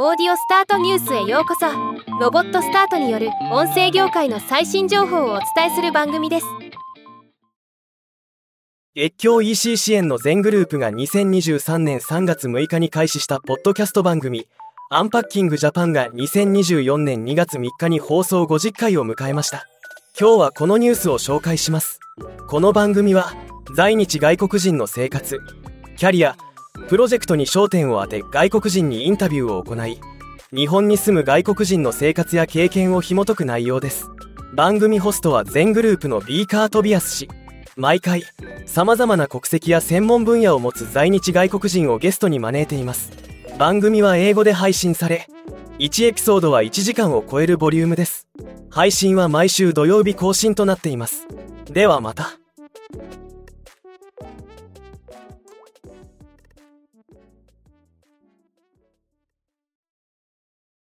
オーディオスタートニュースへようこそ。ロボットスタートによる音声業界の最新情報をお伝えする番組です。越境 EC 支援の全グループが2023年3月6日に開始したポッドキャスト番組アンパッキングジャパンが2024年2月3日に放送50回を迎えました。今日はこのニュースを紹介します。この番組は在日外国人の生活キャリアプロジェクトに焦点を当て外国人にインタビューを行い日本に住む外国人の生活や経験を紐解く内容です。番組ホストは全グループのビーカー・トビアス氏。毎回様々な国籍や専門分野を持つ在日外国人をゲストに招いています。番組は英語で配信され1エピソードは1時間を超えるボリュームです。配信は毎週土曜日更新となっています。ではまた。